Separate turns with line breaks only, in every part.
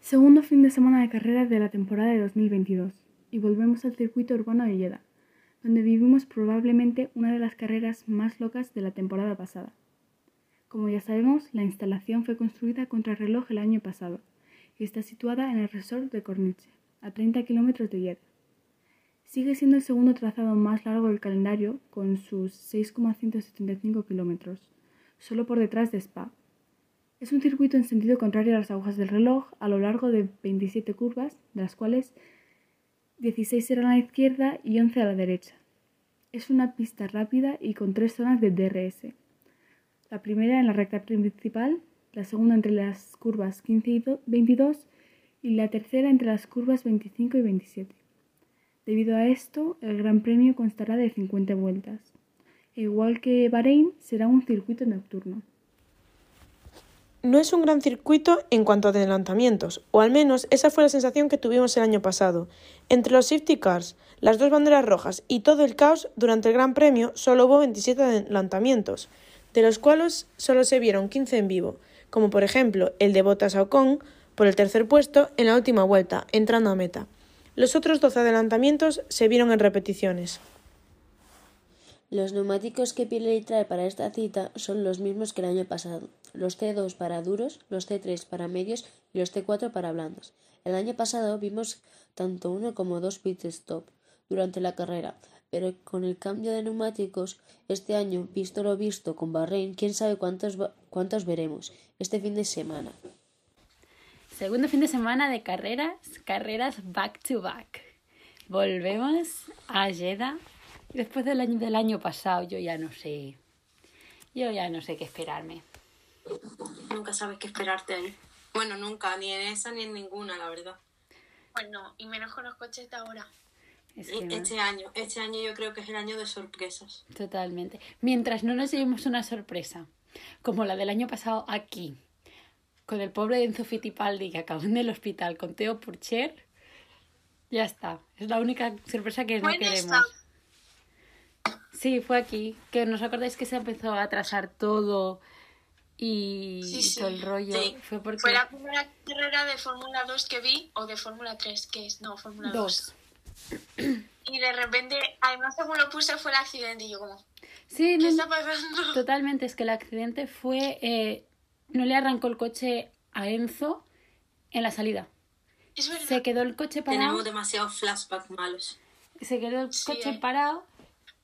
Segundo fin de semana de carreras de la temporada de 2022 y volvemos al circuito urbano de Jeddah, donde vivimos probablemente una de las carreras más locas de la temporada pasada. Como ya sabemos, la instalación fue construida contra reloj el año pasado y está situada en el resort de Corniche, a 30 kilómetros de Jeddah. Sigue siendo el segundo trazado más largo del calendario, con sus 6,175 kilómetros, solo por detrás de Spa. Es un circuito en sentido contrario a las agujas del reloj a lo largo de 27 curvas, de las cuales 16 serán a la izquierda y 11 a la derecha. Es una pista rápida y con tres zonas de DRS. La primera en la recta principal, la segunda entre las curvas 15 y 22 y la tercera entre las curvas 25 y 27. Debido a esto, el Gran Premio constará de 50 vueltas. E igual que Bahrein, será un circuito nocturno.
No es un gran circuito en cuanto a adelantamientos, o al menos esa fue la sensación que tuvimos el año pasado. Entre los safety cars, las dos banderas rojas y todo el caos, durante el Gran Premio solo hubo 27 adelantamientos, de los cuales solo se vieron 15 en vivo, como por ejemplo el de Bottas a por el tercer puesto en la última vuelta, entrando a meta. Los otros 12 adelantamientos se vieron en repeticiones.
Los neumáticos que Pirelli trae para esta cita son los mismos que el año pasado, los C2 para duros, los C3 para medios y los C4 para blandos. El año pasado vimos tanto uno como dos pit stop durante la carrera, pero con el cambio de neumáticos este año, visto lo visto con Bahrein, quién sabe cuántos, cuántos veremos este fin de semana.
Segundo fin de semana de carreras, carreras back to back. Volvemos a Jeddah. Después del año, del año pasado, yo ya no sé. Yo ya no sé qué esperarme.
Nunca sabes qué esperarte. Bueno, nunca, ni en esa ni en ninguna, la verdad.
Bueno, y menos con los coches de ahora.
Es que este año, este año yo creo que es el año de sorpresas.
Totalmente. Mientras no nos llevemos una sorpresa, como la del año pasado aquí, con el pobre Enzo Fittipaldi que acabó en el hospital con Teo Purcher, ya está. Es la única sorpresa que no queremos. Sí, fue aquí. Que nos acordáis que se empezó a atrasar todo y, todo el rollo.
Fue, porque... fue la primera carrera de Fórmula 2 que vi, o de Fórmula 3, que es, no, Fórmula 2. Y de repente, además como lo puse fue el accidente y yo como...
Sí, ¿Qué está pasando? Totalmente, es que el accidente fue eh, no le arrancó el coche a Enzo en la salida.
Es verdad.
Se quedó el coche parado.
Tenemos demasiados flashbacks malos.
Se quedó el coche
eh.
parado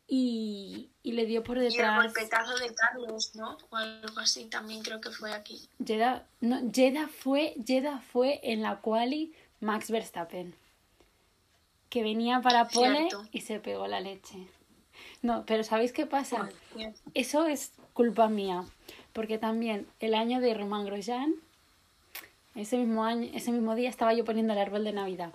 y, y, le dio por detrás.
Y el golpetazo de Carlos, ¿no? O algo así también creo que fue aquí.
Jeddah, no, Jeddah fue, Jeddah fue en la quali Max Verstappen. Que venía para pole y se pegó la leche. No, pero ¿sabéis qué pasa? Eso es culpa mía porque también el año de Román Grosjean, ese mismo, año, ese mismo día estaba yo poniendo el árbol de Navidad.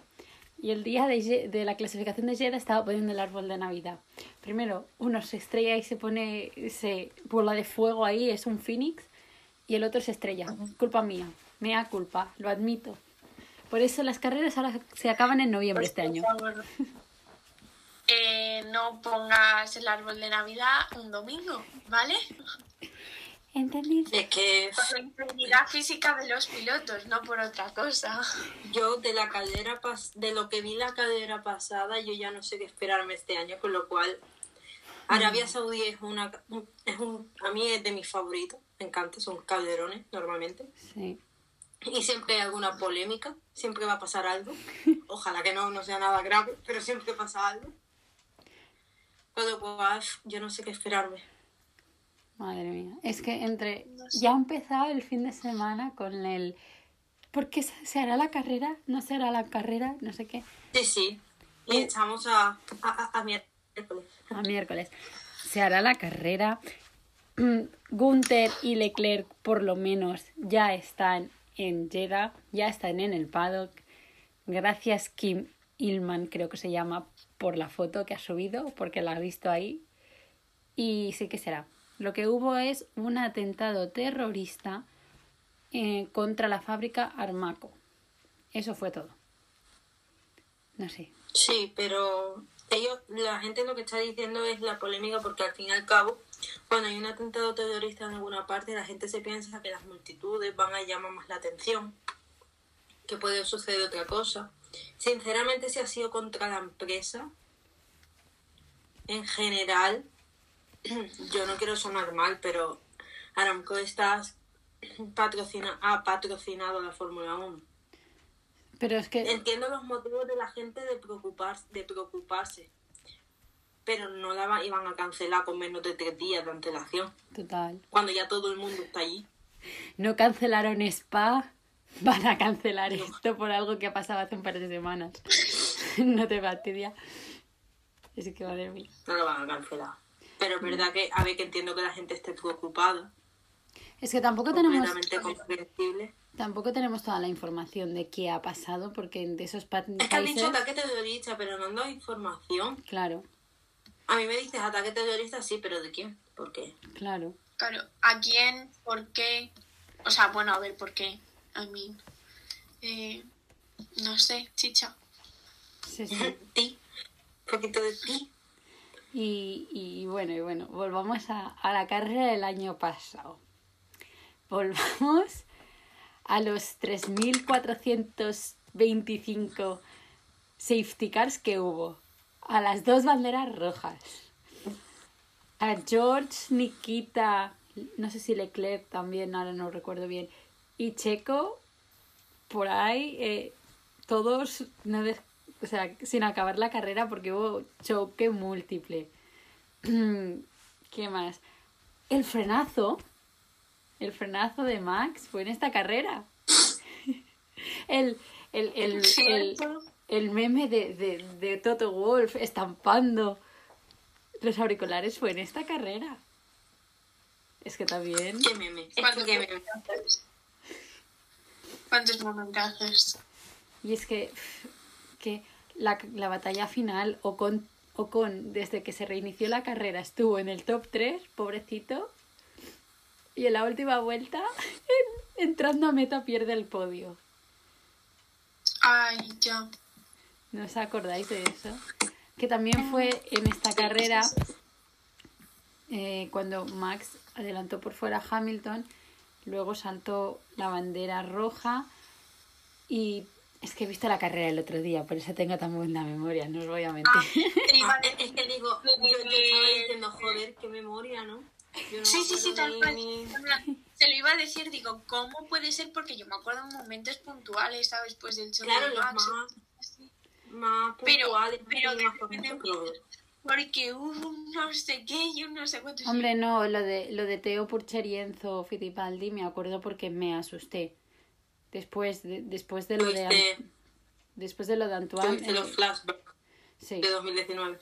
Y el día de, de la clasificación de Jeddah estaba poniendo el árbol de Navidad. Primero, uno se estrella y se pone, se bola de fuego ahí, es un phoenix, y el otro se estrella. Culpa mía, mea culpa, lo admito. Por eso las carreras ahora se acaban en noviembre este año.
Eh, no pongas el árbol de Navidad un domingo, ¿vale?
¿Entendido?
Es que...
Por la integridad física de los pilotos, no por otra cosa.
Yo de la cadera de lo que vi la cadera pasada, yo ya no sé qué esperarme este año, con lo cual Arabia mm. Saudí es una es un a mí es de mis favoritos, me encanta, son calderones normalmente.
Sí.
Y siempre hay alguna polémica, siempre va a pasar algo. Ojalá que no, no sea nada grave, pero siempre pasa algo. Con lo cual, yo no sé qué esperarme.
Madre mía. Es que entre. Ya ha empezado el fin de semana con el. ¿Por qué se hará la carrera? ¿No se hará la carrera? No sé qué.
Sí, sí. Y echamos a, a, a, miércoles.
A miércoles. Se hará la carrera. Gunther y Leclerc, por lo menos, ya están en Jeddah, ya están en el paddock. Gracias Kim Ilman, creo que se llama, por la foto que ha subido, porque la ha visto ahí. Y sí que será. Lo que hubo es un atentado terrorista eh, contra la fábrica Armaco. Eso fue todo. No sé.
Sí, pero ellos, la gente lo que está diciendo es la polémica porque al fin y al cabo, cuando hay un atentado terrorista en alguna parte, la gente se piensa que las multitudes van a llamar más la atención, que puede suceder otra cosa. Sinceramente, si ha sido contra la empresa, en general, yo no quiero sonar mal, pero Aramco está patrocina, ha patrocinado la Fórmula 1.
Pero es que...
Entiendo los motivos de la gente de, preocuparse, de preocuparse, pero no la iban a cancelar con menos de tres días de antelación.
Total.
Cuando ya todo el mundo está allí.
No cancelaron Spa, van a cancelar esto por algo que ha pasado hace un par de semanas. no te fastidia. Es que madre mía.
No lo van a cancelar. Pero es verdad que, a ver, que entiendo que la gente esté preocupada.
Es que tampoco tenemos...
comprensible.
Tampoco tenemos toda la información de qué ha pasado, porque de esos países...
Es que han dicho ataque terrorista, pero no han dado información.
Claro.
A mí me dices ataque terrorista, sí, pero ¿de quién? ¿Por qué?
Claro.
Claro, ¿a quién? ¿Por qué? O sea, bueno, a ver, ¿por qué? A mí... Eh, no sé, chicha.
Sí, sí.
ti. Un poquito de ti.
Y, y bueno, y bueno, volvamos a, a la carrera del año pasado. Volvamos a los 3.425 safety cars que hubo. A las dos banderas rojas. A George, Nikita, no sé si Leclerc también, ahora no recuerdo bien. Y Checo, por ahí, eh, todos no o sea, sin acabar la carrera porque hubo choque múltiple. ¿Qué más? El frenazo, el frenazo de Max fue en esta carrera. el, el, el, el, el meme de, de, de Toto Wolf estampando los auriculares fue en esta carrera. Es que también.
¿Qué meme?
¿Cuántos
qué meme.
¿Cuántos momentazos?
Y es que, que la, la batalla final, Ocon, Ocon, desde que se reinició la carrera, estuvo en el top 3, pobrecito. Y en la última vuelta, en- entrando a meta, pierde el podio.
Ay, ya.
¿No os acordáis de eso? Que también fue en esta carrera eh, cuando Max adelantó por fuera a Hamilton, luego saltó la bandera roja y es que he visto la carrera el otro día, por eso tengo tan buena memoria, no os voy a mentir.
Ah, es es que digo, yo, yo estaba diciendo, joder, qué memoria, ¿no? Yo no
Sí, sí, sí, tal cual. Se lo iba a decir, digo, ¿cómo puede ser? Porque yo me acuerdo en momentos puntuales, ¿sabes? Pues del choque
Claro,
de
los
Max,
más,
así.
más
Pero-
puntuales,
pero
más
de Porque hubo un no sé qué y un no sé cuánto.
Hombre, no, lo de, lo de Teo Purcherienzo Fittipaldi me acuerdo porque me asusté. Después de, después de lo de,
Tuviste,
después de lo de Antoine.
tuviste los flashbacks
sí.
de 2019.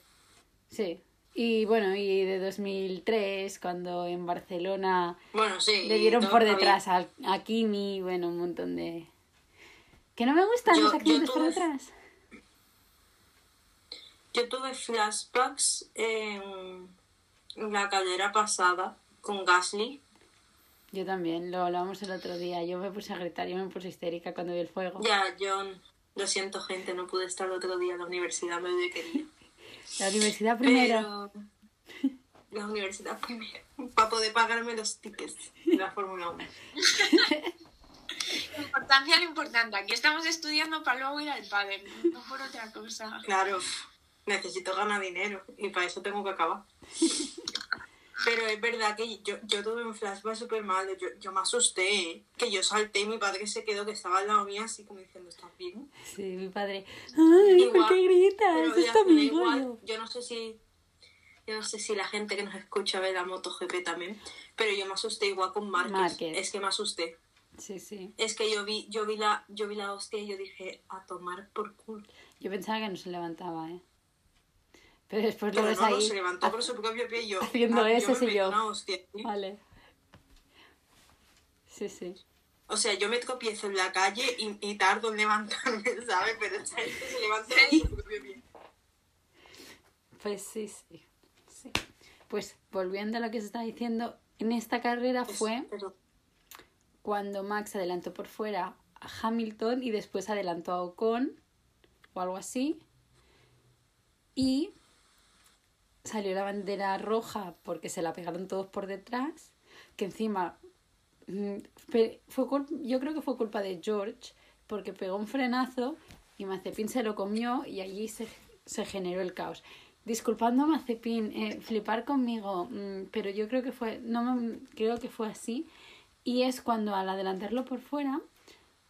Sí. Y bueno, y de 2003, cuando en Barcelona
Bueno, sí.
le dieron por detrás a, a Kimi, bueno, un montón de... Que no me gustan
Yo-
los accidentes por detrás.
Yo tuve flashbacks en la carrera pasada con Gasly.
Yo también, lo hablábamos el otro día. Yo me puse a gritar, yo me puse histérica cuando vi el fuego.
Ya, yo lo siento, gente, no pude estar el otro día en la universidad, me hubiera querido.
La universidad primero.
Pero la universidad primero, para poder pagarme los tickets de la Fórmula 1.
Importancia lo importante. Aquí estamos estudiando para luego ir al padre, no por otra cosa.
Claro, necesito ganar dinero y para eso tengo que acabar. Pero es verdad que yo, yo tuve un flashback súper malo. Yo, yo me asusté, ¿eh? que yo salté y mi padre se quedó, que estaba al lado mío, así como diciendo, ¿estás bien?
Sí, mi padre. ¡Ay, por
Igual,
qué gritas!
Pero
Es
ya,
tu
me da
amigo.
igual.
yo.
Yo no sé si yo no sé si la gente que nos escucha ve la MotoGP también, pero yo me asusté igual con Márquez.
Márquez.
Es que me asusté.
Sí, sí.
Es que yo vi, yo vi la, yo vi la hostia y yo dije, a tomar por culo.
Yo pensaba que no se levantaba, ¿eh? Pero después lo
Pero
ves
no, no,
ahí.
se levantó por su propio pie y yo.
haciendo
ah,
eso, sí, yo.
hostia, ¿sí?
Vale. Sí, sí.
O sea, yo me tropiezo en la calle y, y tardo en levantarme, ¿sabes? Pero esta gente se levanta
Sí.
por su propio pie.
Pues sí, sí, sí. Pues volviendo a lo que se está diciendo, en esta carrera
Pues,
fue
pero-
cuando Max adelantó por fuera a Hamilton y después adelantó a Ocon o algo así. Y salió la bandera roja porque se la pegaron todos por detrás, que encima mm, fue yo creo que fue culpa de George porque pegó un frenazo y Mazepin se lo comió y allí se, generó el caos. Disculpando a Mazepin, eh, flipar conmigo, mm, pero yo creo que fue, no creo que fue así. Y es cuando al adelantarlo por fuera,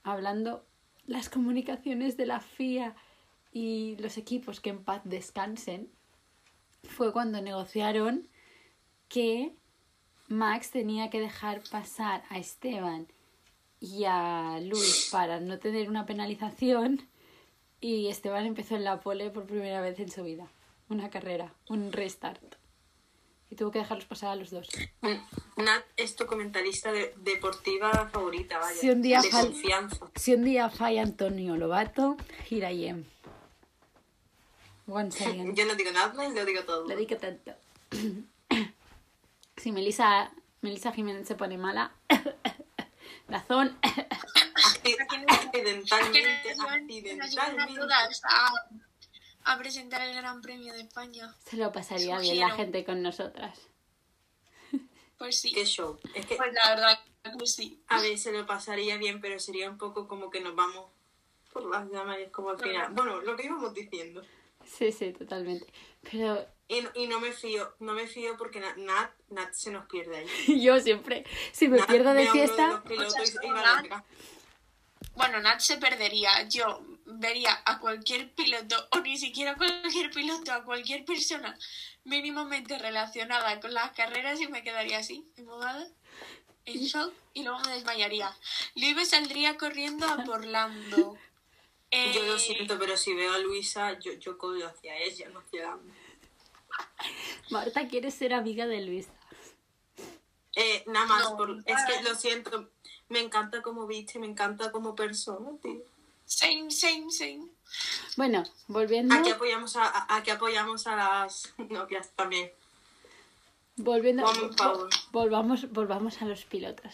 hablando las comunicaciones de la FIA y los equipos que en paz descansen, fue cuando negociaron que Max tenía que dejar pasar a Esteban y a Luis para no tener una penalización y Esteban empezó en la pole por primera vez en su vida. Una carrera, un restart. Y tuvo que dejarlos pasar a los dos.
Nat es tu comentarista de- deportiva favorita, vaya.
Si un día
de confianza.
Si un día falla Antonio Lobato, here Once again.
Yo no digo nada y lo digo todo.
Le di que tanto. Si Melissa, Melissa Jiménez se pone mala, razón.
Acci- Accidentalmente,
a
accidentalmente.
todas a, a presentar el Gran Premio de España.
Se lo pasaría bien la gente con nosotras.
Pues sí.
Qué show. Es que,
Pues la verdad que sí.
a ver, se lo pasaría bien, pero sería un poco como que nos vamos por las llamas y es como al final. Bueno, lo que íbamos diciendo.
Sí, sí, totalmente. Pero
Y, no- y no me fío, no me fío porque Na- Nat, Nat se nos pierde ahí.
yo siempre, si me
Nat
pierdo de
uno
fiesta,
O sea,
y-
Nat-. Bueno, Nat se perdería. Yo vería a cualquier piloto, o ni siquiera a cualquier piloto, a cualquier persona mínimamente relacionada con las carreras y me quedaría así, embobada, en shock, y luego me desmayaría. Luego saldría corriendo a por Lando. Eh,
Yo lo siento, pero si veo a Luisa, yo, yo cojo hacia ella, no hacia la...
Marta quiere ser amiga de Luis.
Eh, nada más,
No,
por, es que lo siento, me encanta como viste, me encanta como persona, tío.
Same, same, same.
Bueno, volviendo,
Aquí apoyamos a, a- aquí apoyamos a las novias también.
volviendo,
power.
volvamos, volvamos a los pilotos.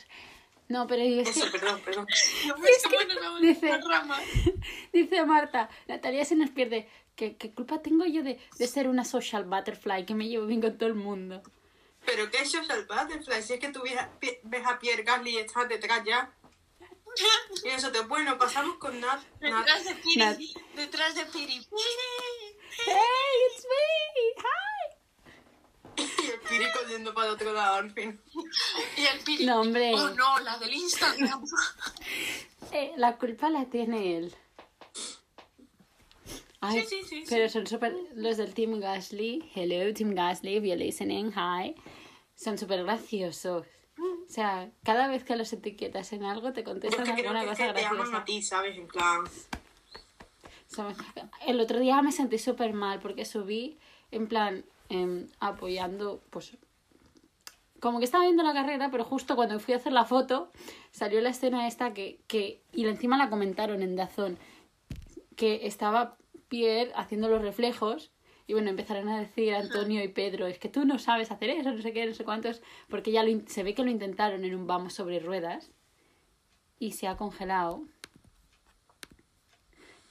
No, pero que
Eso, perdón, perdón.
No nos vamos
dice-. Dice Marta, Natalia se nos pierde. ¿Qué, qué culpa tengo yo de, de ser una social butterfly que me llevo bien con todo el mundo?
Pero qué es social butterfly, si es que tú ves a, Pi- ves a Pierre Gasly y estás detrás ya. Y eso te bueno, pasamos con Nat.
Detrás de Piri.
Nat.
Detrás de Piri. Piri.
¡Hey, it's me! ¡Hi!
Y el Pirico yendo para el otro lado, al fin.
Y el Piri.
No, hombre.
Oh no, la del Instagram.
Eh, la culpa la tiene él. Ay,
Sí, sí, sí,
pero son súper... Los del Team Gasly, hello Team Gasly, if you're listening, hi. Son súper graciosos. O sea, cada vez que los etiquetas en algo te contestan
es que creo
alguna
es
cosa
que te aman
graciosa.
a ti, ¿sabes? En plan.
El otro día me sentí súper mal porque subí en plan em, apoyando, pues como que estaba viendo la carrera, pero justo cuando fui a hacer la foto salió la escena esta que, que y encima la comentaron en Dazón, que estaba Pierre haciendo los reflejos y bueno, empezaron a decir Antonio y Pedro, es que tú no sabes hacer eso, no sé qué, no sé cuántos, porque ya lo se ve que lo intentaron en un vamos sobre ruedas y se ha congelado.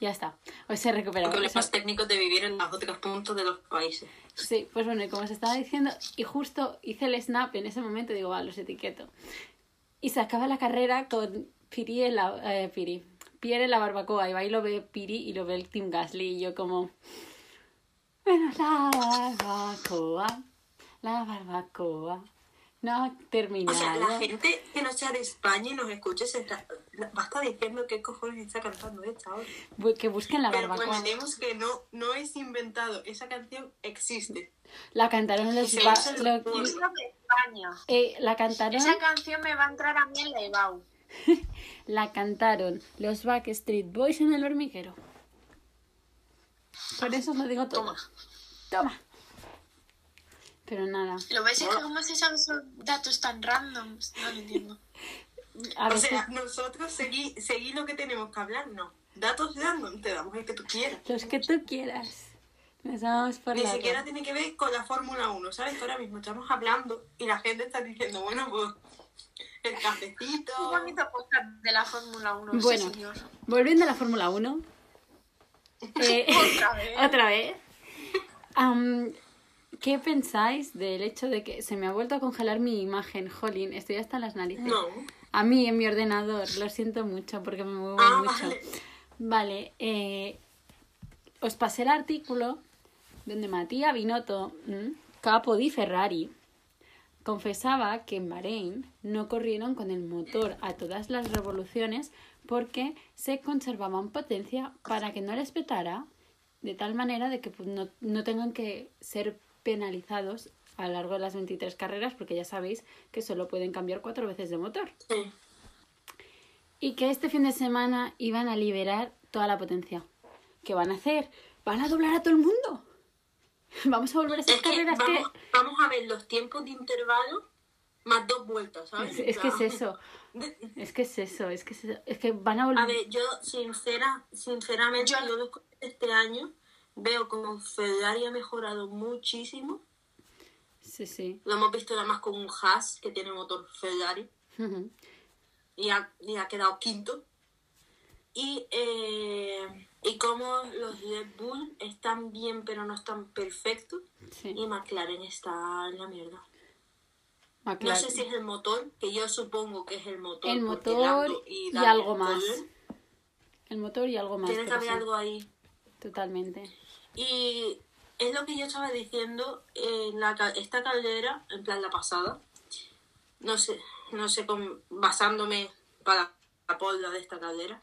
Ya está, hoy se ha recuperado.
Problemas técnicos de vivir en los otros puntos de los países.
Sí, pues bueno, y como se estaba diciendo, y justo hice el snap en ese momento, digo, va, los etiqueto. Y se acaba la carrera con Piri en la, eh, Piri, Pierre en la barbacoa, y va y lo ve Piri y lo ve el Team Gasly, y yo como, bueno, la barbacoa, la barbacoa, no ha
O sea,
terminado.
la gente que no sea de España y nos escuche se está, va a estar diciendo qué cojones está cantando esta ahora.
Que busquen la
Pero
barbacoa.
prometemos que no, no es inventado. Esa canción existe.
La cantaron los... ba-
los
de España.
eh, la cantaron...
Esa canción me va a entrar a mí en la EBAU.
La cantaron los Backstreet Boys en el hormiguero. Por eso lo digo todo.
Toma.
Toma. Pero nada.
¿Lo ves? Es que cómo se saben esos datos tan randoms. No lo entiendo.
A
o
veces-
sea, nosotros seguí, seguí lo que tenemos que hablar, no. Datos random, te damos el que tú quieras.
Los que tú quieras. Nos vamos por
Ni siquiera tiene que ver con la Fórmula 1, ¿sabes? Que ahora mismo estamos hablando y la gente está diciendo, bueno, pues el cafecito.
Un bonito podcast de la Fórmula 1,
Bueno.
sí, señor.
Volviendo a la Fórmula 1. eh,
Otra vez.
otra vez. ¿Qué pensáis del hecho de que se me ha vuelto a congelar mi imagen? Jolín, estoy hasta las narices.
No.
A mí, en mi ordenador, lo siento mucho porque me muevo
Ah,
mucho.
vale.
Vale, eh, os pasé el artículo donde Matías Binotto, capo di Ferrari, confesaba que en Bahrein no corrieron con el motor a todas las revoluciones porque se conservaban potencia para que no les petara de tal manera de que pues, no, no tengan que ser penalizados a lo largo de las 23 carreras porque ya sabéis que solo pueden cambiar cuatro veces de motor
Sí.
y que este fin de semana iban a liberar toda la potencia. ¿Qué van a hacer? ¿Van a doblar a todo el mundo? Vamos a volver a esas
Es que
carreras
vamos, vamos a ver los tiempos de intervalo más dos vueltas. ¿sabes?
Es, es que es eso, es que es eso, es que es, eso. Es que van a volver...
A ver, yo sincera, sinceramente,
Yo-
yo este año veo como Ferrari ha mejorado muchísimo.
Sí, sí.
Lo hemos visto además con un Haas que tiene motor Ferrari y ha, y ha quedado quinto. Y, eh, y como los Red Bull están bien pero no están perfectos
Sí.
y McLaren está en la mierda. No sé si es el motor, que yo supongo que es el motor.
El motor y algo más. El motor y algo más.
Tiene que haber
sí,
algo ahí.
Totalmente.
Y es lo que yo estaba diciendo en la, esta caldera, en plan la pasada. No sé, no sé, basándome para la polva de esta caldera.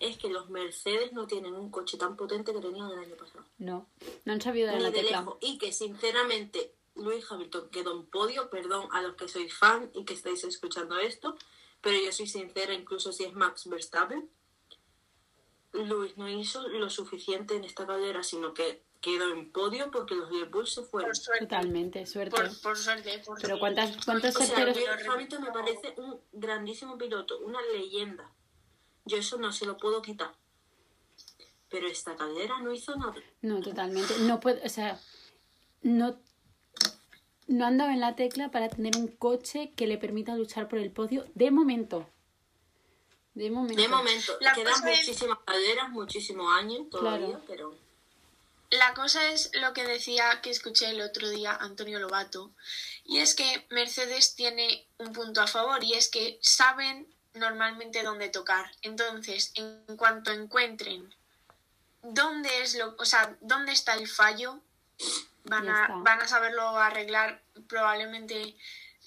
Es que los Mercedes no tienen un coche tan potente que tenían el año pasado.
No, no han sabido dar la
de
tecla.
lejos. Y que sinceramente Luis Hamilton quedó en podio, perdón a los que sois fan y que estáis escuchando esto, pero yo soy sincera, incluso si es Max Verstappen, Luis no hizo lo suficiente en esta carrera, sino que quedó en podio porque los Red Bull se fueron.
Por suerte.
Totalmente, suerte.
Por, por suerte. Por
Pero
suerte.
¿cuántas, ¿cuántos
O sea? Lewis Hamilton me parece un grandísimo piloto, una leyenda. Yo eso no se lo puedo quitar. Pero esta carrera no hizo nada.
No, totalmente. No puede, o sea, no, no han dado en la tecla para tener un coche que le permita luchar por el podio de momento. De momento.
De momento,
La
quedan
cosa es-
muchísimas carreras, muchísimos años todavía,
Claro.
pero...
La cosa es lo que decía que escuché el otro día Antonio Lobato, y es que Mercedes tiene un punto a favor, y es que saben normalmente dónde tocar. Entonces, en cuanto encuentren dónde es lo, o sea, dónde está el fallo, van a, van a saberlo arreglar probablemente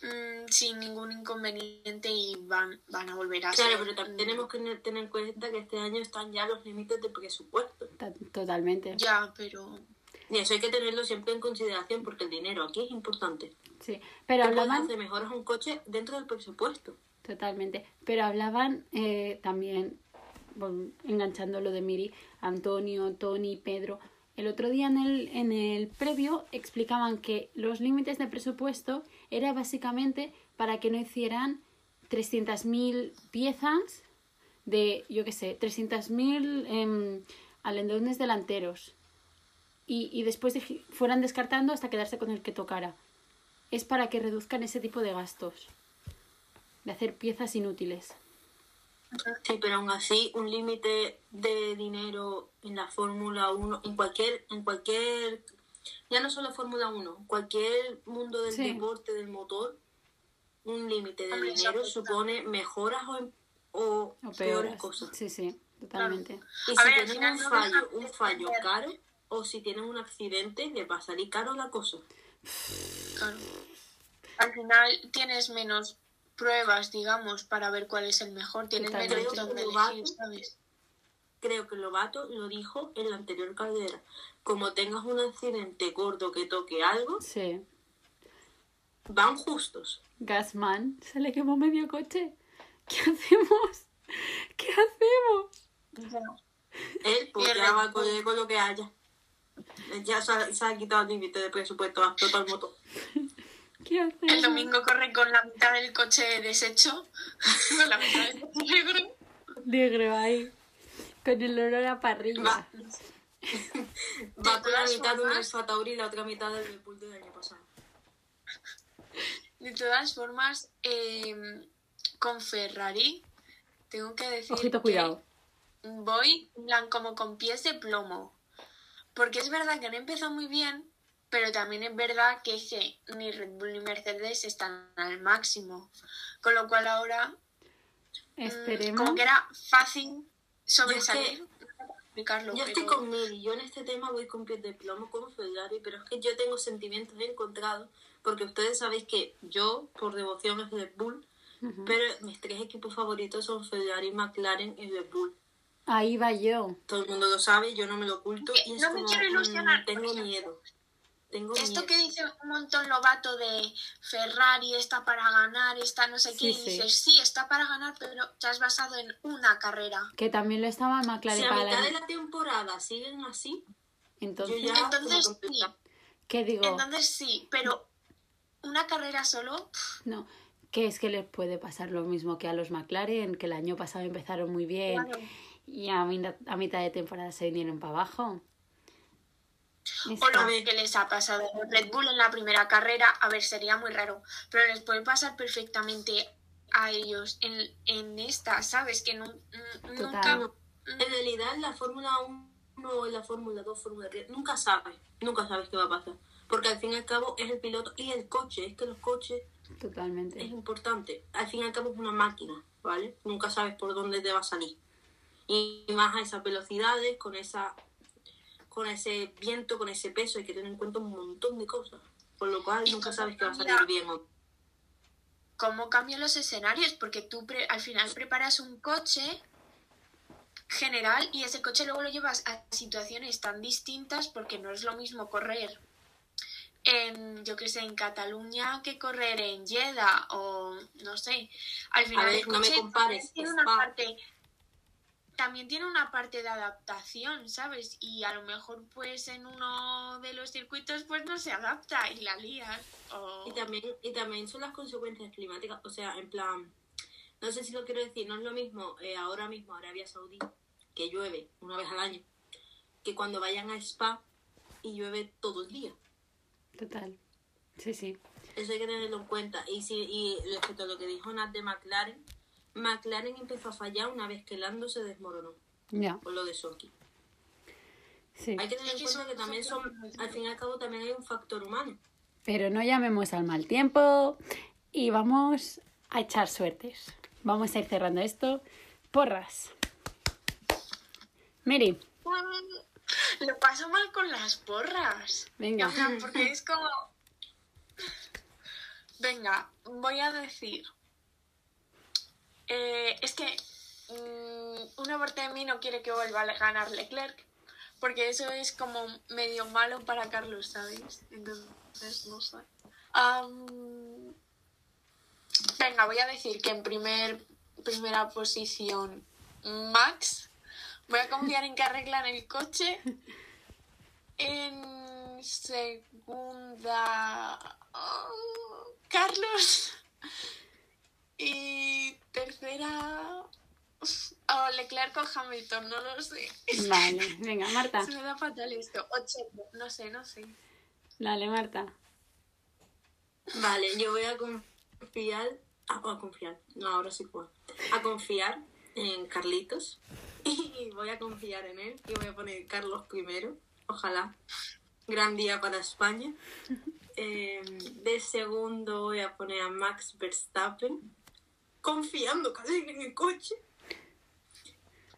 mm, sin ningún inconveniente y van, van a volver a
Claro,
ser,
pero también tenemos que ne- tener en cuenta que este año están ya los límites de presupuesto.
Ta- Totalmente.
Ya, pero
Y eso hay que tenerlo siempre en consideración porque el dinero aquí es importante.
Sí. Pero hablaban.
hacer mejoras un coche dentro del presupuesto.
Totalmente. Pero hablaban eh, también, bueno, enganchando lo de Miri, Antonio, Tony, Pedro. El otro día en el, en el previo explicaban que los límites de presupuesto era básicamente para que no hicieran 300.000 piezas de, yo qué sé, 300.000 eh, alendones delanteros. Y, y después de- fueran descartando hasta quedarse con el que tocara. Es para que reduzcan ese tipo de gastos de hacer piezas inútiles.
Sí, pero aún así, un límite de dinero en la Fórmula 1, en cualquier, en cualquier, ya no solo Fórmula 1, cualquier mundo del
Sí.
deporte, del motor, un límite de dinero supone mejoras o, em- o
O
peores
peores.
cosas.
Sí, sí, totalmente.
Y
A
si
ver,
tienen un fallo, un fallo caro, o si tienen un accidente, les va a salir caro la cosa.
Claro. Al final tienes menos pruebas, digamos, para ver cuál es el mejor. Tienes
Totalmente.
menos
Creo que
donde elegir, ¿sabes?
Creo que Lobato lo dijo en la anterior carrera. Como tengas un accidente gordo que toque algo,
Sí.
van justos.
Gasman, se le quemó medio coche. ¿Qué hacemos? ¿Qué hacemos?
Él, pues va correr con lo que haya. Ya se ha, se ha quitado el límite de presupuesto a todo el motor.
El domingo corre con la mitad del coche deshecho. con la mitad del coche negro.
Negro ahí. Con el olor a parrilla.
Va. Va con la mitad de un
formas-
Alfa Tauri y la otra mitad del Bull del año pasado.
De todas formas, eh, con Ferrari, tengo que decir
Ojito,
que
cuidado.
voy en plan, como con pies de plomo. Porque es verdad que han empezado muy bien, pero también es verdad que, es que ni Red Bull ni Mercedes están al máximo. Con lo cual ahora, mm,
Esperemos.
como que era fácil sobresalir. Explicarlo,
Yo estoy
pero-
con Mili, yo en este tema voy con pies de plomo con Ferrari, pero es que yo tengo sentimientos encontrados, porque ustedes sabéis que yo, por devoción, es Red Bull, pero mis tres equipos favoritos son Ferrari, McLaren y Red Bull.
Ahí va yo.
Todo el mundo lo sabe, yo no me lo oculto, y es
No me
como,
quiero ilusionar,
mm, tengo
por ejemplo.
miedo. Tengo
Esto
miedo.
que dice un montón Lobato de Ferrari está para ganar, está no sé qué,
Sí,
y dices, sí, está para ganar, pero te has basado en una carrera.
Que también lo estaba
Si
McLaren
a
para
mitad
la...
de la temporada siguen así,
Entonces,
yo ya
Entonces, sí,
¿qué digo?
entonces sí, pero una carrera solo,
No, que es que les puede pasar lo mismo que a los McLaren, que el año pasado empezaron muy bien
claro.
y a, a mitad de temporada se vinieron para abajo.
O lo que les ha pasado a Red Bull en la primera carrera, a ver, sería muy raro, pero les puede pasar perfectamente a ellos en, en esta, ¿sabes? Que nu- n-
Total.
nunca...
En realidad, en la Fórmula 1 o en la Fórmula 2, Fórmula 3, nunca sabes, nunca sabes qué va a pasar. Porque al fin y al cabo es el piloto y el coche, es que los coches es importante. Al fin y al cabo es una máquina, ¿vale? Nunca sabes por dónde te va a salir. Y más a esas velocidades, con esa con ese viento, con ese peso, hay que tener en cuenta un montón de cosas. Por lo cual nunca sabes que va a salir bien
cómo cambian los escenarios, porque tú pre- al final preparas un coche general y ese coche luego lo llevas a situaciones tan distintas porque no es lo mismo correr en, yo que sé, en Cataluña que correr en Jeddah o no sé. Al final
ver,
el
no me
coche
compares,
tiene una parte también tiene una parte de adaptación, ¿sabes? Y a lo mejor pues en uno de los circuitos pues no se adapta y la lías. O...
Y también, y también son las consecuencias climáticas, o sea, en plan, no sé si lo quiero decir, no es lo mismo eh, ahora mismo Arabia Saudí, que llueve una vez al año, que cuando vayan a Spa y llueve todo el día.
Total. Sí, sí.
Eso hay que tenerlo en cuenta. Y, si, y respecto a lo que dijo Nat de McLaren, McLaren empezó a fallar una vez que Lando se desmoronó,
Ya.
por lo de Soki.
Sí.
Hay que tener en cuenta que también
son
al fin y al cabo, también hay un factor humano.
Pero no llamemos al mal tiempo y vamos a echar suertes. Vamos a ir cerrando esto. Porras. Mary,
Lo paso mal con las porras.
Venga.
O sea, porque es como. Venga, voy a decir. Eh, es que mm, una parte de mí no quiere que vuelva a ganar Leclerc. Porque eso es como medio malo para Carlos, ¿sabéis? Entonces, no sé. Venga, voy a decir que en primer, primera posición Max. Voy a confiar en que arreglan el coche. En segunda, oh, Carlos. Tercera, oh, Leclerc o Hamilton, no lo sé.
vale. Venga, Marta.
Se me da fatal esto. O Checo, no sé, no sé.
Dale, Marta.
Vale, yo voy a confiar. A, a confiar. No, ahora sí puedo. A confiar en Carlitos. Y voy a confiar en él. Y voy a poner Carlos primero. Ojalá. Gran día para España. Eh, de segundo voy a poner a Max Verstappen. Confiando casi en el coche.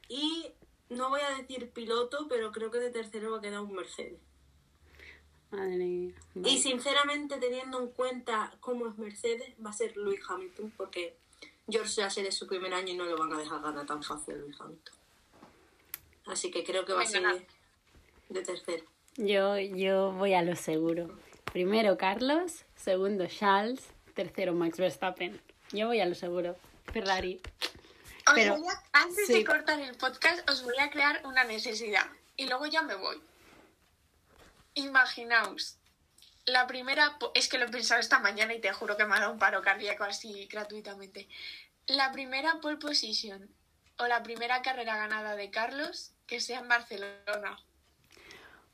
Y no voy a decir piloto, pero creo que de tercero va a quedar un Mercedes.
Madre mía.
Y sinceramente, teniendo en cuenta cómo es Mercedes, va a ser Lewis Hamilton, porque George Russell es su primer año y no lo van a dejar ganar tan fácil a Lewis Hamilton. Así que creo que va a ser de tercero.
Yo, yo voy a lo seguro. Primero Carlos, segundo Charles, tercero Max Verstappen. Yo voy a lo seguro. Ferrari.
Os
Pero-
voy a- antes
sí.
de cortar el podcast, os voy a crear una necesidad. Y luego ya me voy. Imaginaos La primera, es que lo he pensado esta mañana y te juro que me ha dado un paro cardíaco así gratuitamente. La primera pole position o la primera carrera ganada de Carlos que sea en Barcelona.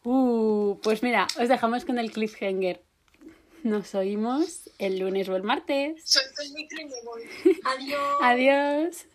Uh, pues mira, os dejamos con el cliffhanger. Nos oímos el lunes o el martes.
Suelto el micro y me voy.
Adiós.
Adiós.